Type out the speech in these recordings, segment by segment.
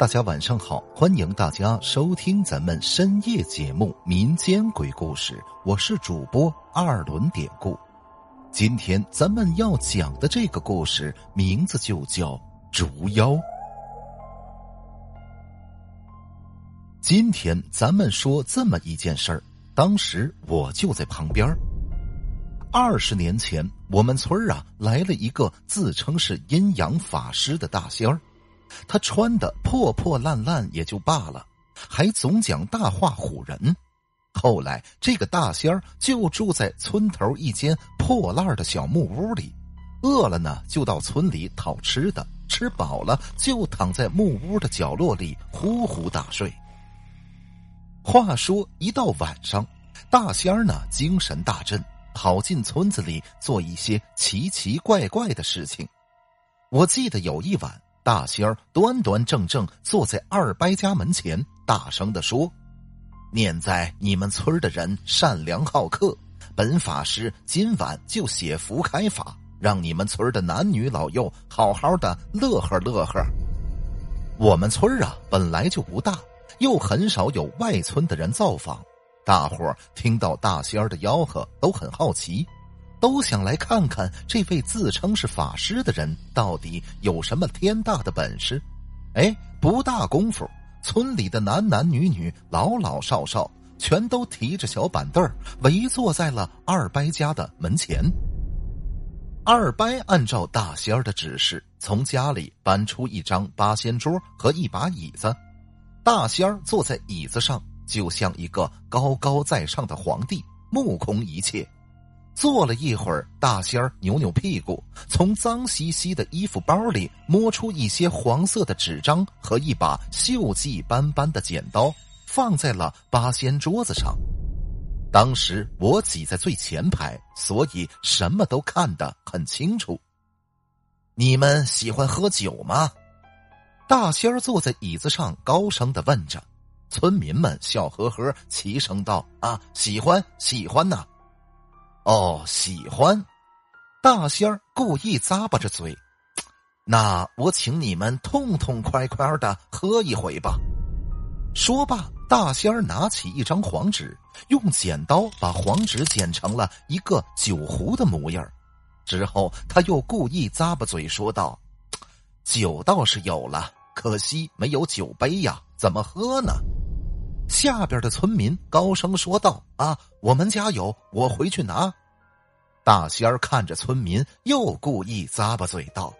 大家晚上好，欢迎大家收听咱们深夜节目《民间鬼故事》，我是主播二轮典故。今天咱们要讲的这个故事名字就叫《竹妖》。今天咱们说这么一件事儿，当时我就在旁边。二十年前，我们村啊来了一个自称是阴阳法师的大仙儿。他穿的破破烂烂也就罢了，还总讲大话唬人。后来这个大仙儿就住在村头一间破烂的小木屋里，饿了呢就到村里讨吃的，吃饱了就躺在木屋的角落里呼呼大睡。话说一到晚上，大仙儿呢精神大振，跑进村子里做一些奇奇怪怪的事情。我记得有一晚。大仙儿端端正正坐在二伯家门前，大声的说：“念在你们村的人善良好客，本法师今晚就写符开法，让你们村的男女老幼好好的乐呵乐呵。我们村啊本来就不大，又很少有外村的人造访，大伙儿听到大仙儿的吆喝都很好奇。”都想来看看这位自称是法师的人到底有什么天大的本事。哎，不大功夫，村里的男男女女、老老少少，全都提着小板凳围坐在了二伯家的门前。二伯按照大仙儿的指示，从家里搬出一张八仙桌和一把椅子。大仙儿坐在椅子上，就像一个高高在上的皇帝，目空一切。坐了一会儿，大仙儿扭扭屁股，从脏兮兮的衣服包里摸出一些黄色的纸张和一把锈迹斑斑的剪刀，放在了八仙桌子上。当时我挤在最前排，所以什么都看得很清楚。你们喜欢喝酒吗？大仙儿坐在椅子上，高声的问着。村民们笑呵呵，齐声道：“啊，喜欢，喜欢呐！”哦，喜欢，大仙儿故意咂巴着嘴，那我请你们痛痛快快的喝一回吧。说罢，大仙儿拿起一张黄纸，用剪刀把黄纸剪成了一个酒壶的模样之后，他又故意咂巴嘴说道：“酒倒是有了，可惜没有酒杯呀，怎么喝呢？”下边的村民高声说道：“啊，我们家有，我回去拿。”大仙儿看着村民，又故意咂巴嘴道：“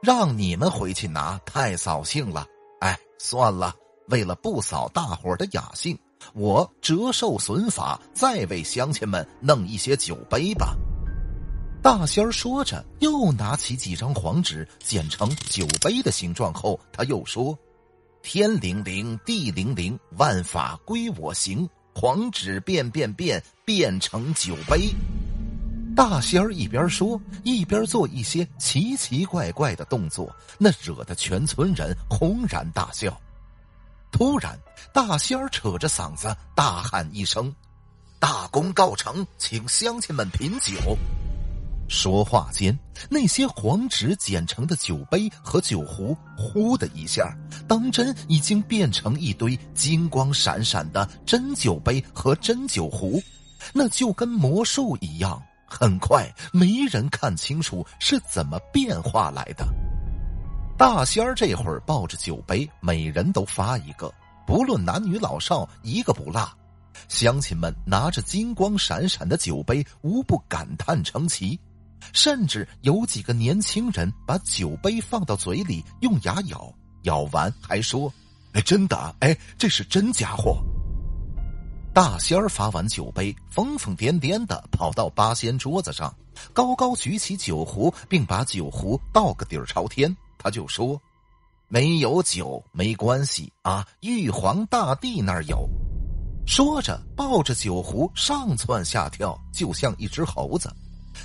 让你们回去拿，太扫兴了。哎，算了，为了不扫大伙的雅兴，我折寿损法，再为乡亲们弄一些酒杯吧。”大仙儿说着，又拿起几张黄纸，剪成酒杯的形状后，他又说。天灵灵，地灵灵，万法归我行。黄纸变变变，变成酒杯。大仙儿一边说，一边做一些奇奇怪怪的动作，那惹得全村人轰然大笑。突然，大仙儿扯着嗓子大喊一声：“大功告成，请乡亲们品酒。”说话间，那些黄纸剪成的酒杯和酒壶，呼的一下，当真已经变成一堆金光闪闪的真酒杯和真酒壶，那就跟魔术一样。很快，没人看清楚是怎么变化来的。大仙儿这会儿抱着酒杯，每人都发一个，不论男女老少，一个不落。乡亲们拿着金光闪闪的酒杯，无不感叹称奇。甚至有几个年轻人把酒杯放到嘴里，用牙咬，咬完还说：“哎，真的，哎，这是真家伙。”大仙儿发完酒杯，疯疯癫癫的跑到八仙桌子上，高高举起酒壶，并把酒壶倒个底儿朝天。他就说：“没有酒没关系啊，玉皇大帝那儿有。”说着，抱着酒壶上蹿下跳，就像一只猴子。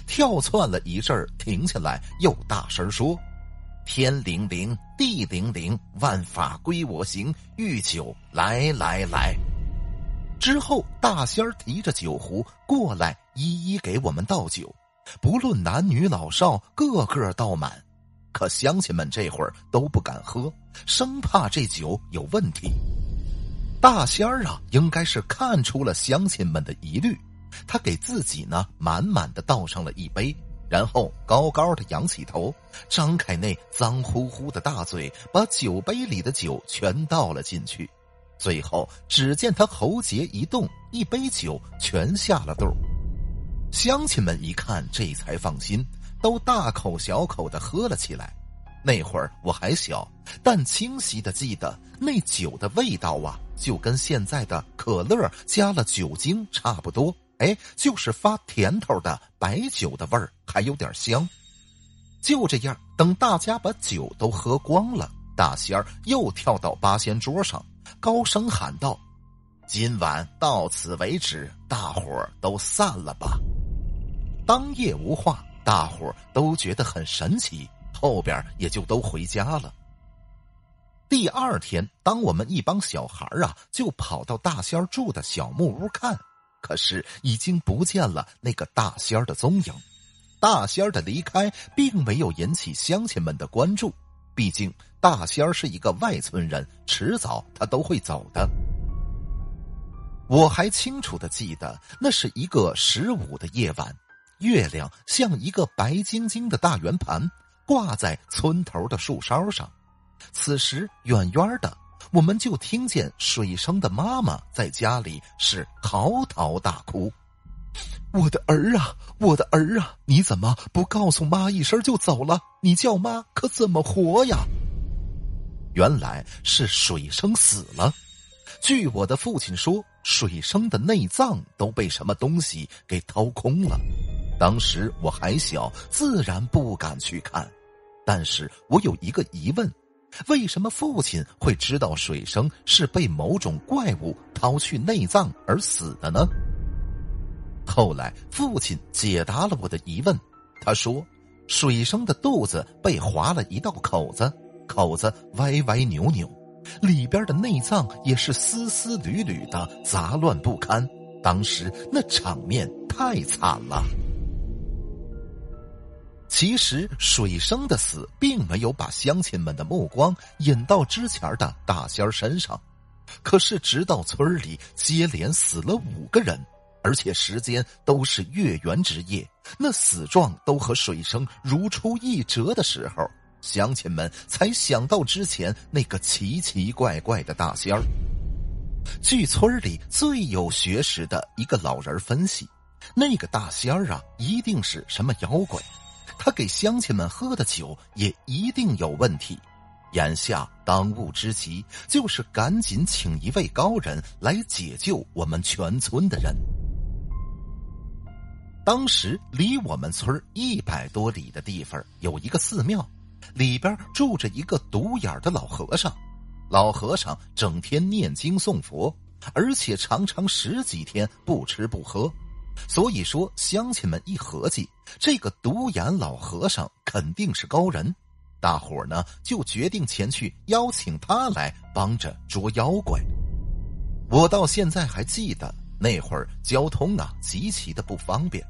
跳窜了一阵儿，停下来，又大声说：“天灵灵，地灵灵，万法归我行。御酒来来来。”之后，大仙儿提着酒壶过来，一一给我们倒酒，不论男女老少，个个倒满。可乡亲们这会儿都不敢喝，生怕这酒有问题。大仙儿啊，应该是看出了乡亲们的疑虑，他给自己呢满满的倒上了一杯，然后高高的仰起头，张开那脏乎乎的大嘴，把酒杯里的酒全倒了进去。最后，只见他喉结一动，一杯酒全下了肚。乡亲们一看，这才放心，都大口小口的喝了起来。那会儿我还小，但清晰的记得那酒的味道啊，就跟现在的可乐加了酒精差不多。哎，就是发甜头的白酒的味儿，还有点香。就这样，等大家把酒都喝光了，大仙儿又跳到八仙桌上，高声喊道：“今晚到此为止，大伙儿都散了吧。”当夜无话，大伙儿都觉得很神奇。后边也就都回家了。第二天，当我们一帮小孩啊，就跑到大仙住的小木屋看，可是已经不见了那个大仙儿的踪影。大仙儿的离开并没有引起乡亲们的关注，毕竟大仙儿是一个外村人，迟早他都会走的。我还清楚的记得，那是一个十五的夜晚，月亮像一个白晶晶的大圆盘。挂在村头的树梢上，此时远远的，我们就听见水生的妈妈在家里是嚎啕大哭：“我的儿啊，我的儿啊，你怎么不告诉妈一声就走了？你叫妈可怎么活呀？”原来是水生死了。据我的父亲说，水生的内脏都被什么东西给掏空了。当时我还小，自然不敢去看。但是我有一个疑问：为什么父亲会知道水生是被某种怪物掏去内脏而死的呢？后来父亲解答了我的疑问，他说：水生的肚子被划了一道口子，口子歪歪扭扭，里边的内脏也是丝丝缕缕的，杂乱不堪。当时那场面太惨了。其实水生的死并没有把乡亲们的目光引到之前的大仙儿身上，可是直到村里接连死了五个人，而且时间都是月圆之夜，那死状都和水生如出一辙的时候，乡亲们才想到之前那个奇奇怪怪的大仙儿。据村里最有学识的一个老人分析，那个大仙儿啊，一定是什么妖怪。他给乡亲们喝的酒也一定有问题，眼下当务之急就是赶紧请一位高人来解救我们全村的人。当时离我们村一百多里的地方有一个寺庙，里边住着一个独眼的老和尚。老和尚整天念经诵佛，而且常常十几天不吃不喝。所以说，乡亲们一合计，这个独眼老和尚肯定是高人，大伙儿呢就决定前去邀请他来帮着捉妖怪。我到现在还记得那会儿交通啊极其的不方便，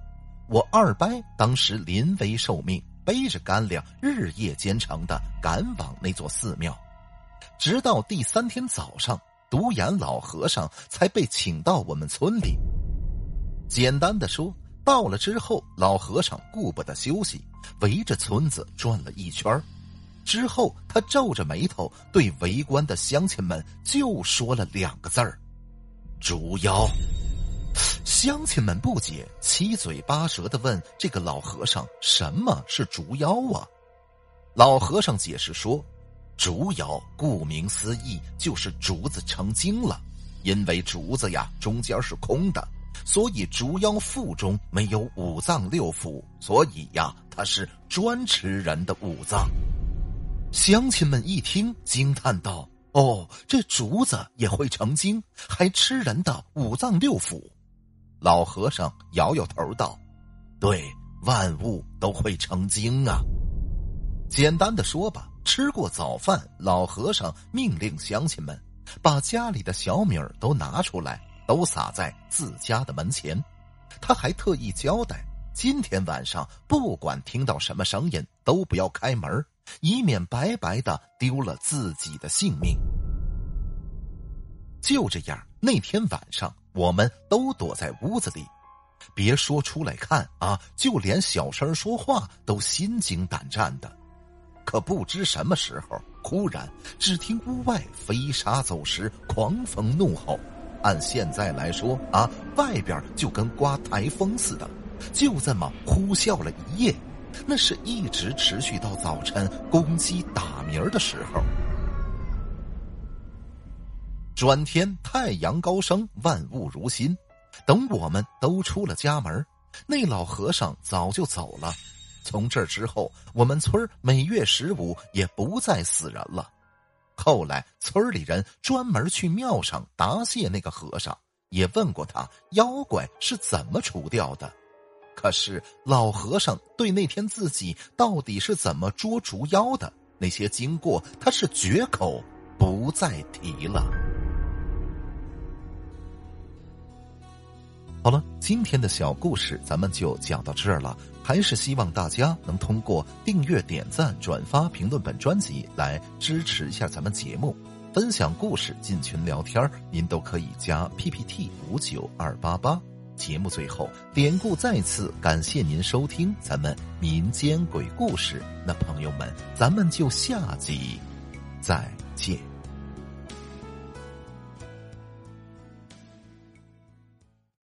我二伯当时临危受命，背着干粮日夜兼程的赶往那座寺庙，直到第三天早上，独眼老和尚才被请到我们村里。简单的说，到了之后，老和尚顾不得休息，围着村子转了一圈之后，他皱着眉头对围观的乡亲们就说了两个字儿：“捉妖。”乡亲们不解，七嘴八舌的问这个老和尚：“什么是竹妖啊？”老和尚解释说：“竹妖顾名思义就是竹子成精了，因为竹子呀中间是空的。”所以，竹妖腹中没有五脏六腑，所以呀，它是专吃人的五脏。乡亲们一听，惊叹道：“哦，这竹子也会成精，还吃人的五脏六腑？”老和尚摇摇头道：“对，万物都会成精啊。”简单的说吧，吃过早饭，老和尚命令乡亲们把家里的小米儿都拿出来。都撒在自家的门前，他还特意交代：今天晚上不管听到什么声音，都不要开门，以免白白的丢了自己的性命。就这样，那天晚上我们都躲在屋子里，别说出来看啊，就连小声说话都心惊胆战的。可不知什么时候，忽然只听屋外飞沙走石、狂风怒吼。按现在来说啊，外边就跟刮台风似的，就这么呼啸了一夜，那是一直持续到早晨公鸡打鸣的时候。转天太阳高升，万物如新。等我们都出了家门，那老和尚早就走了。从这之后，我们村每月十五也不再死人了。后来村里人专门去庙上答谢那个和尚，也问过他妖怪是怎么除掉的。可是老和尚对那天自己到底是怎么捉除妖的那些经过，他是绝口不再提了。好了，今天的小故事咱们就讲到这儿了。还是希望大家能通过订阅、点赞、转发、评论本专辑来支持一下咱们节目，分享故事、进群聊天您都可以加 PPT 五九二八八。节目最后，典故再次感谢您收听咱们民间鬼故事。那朋友们，咱们就下集再见。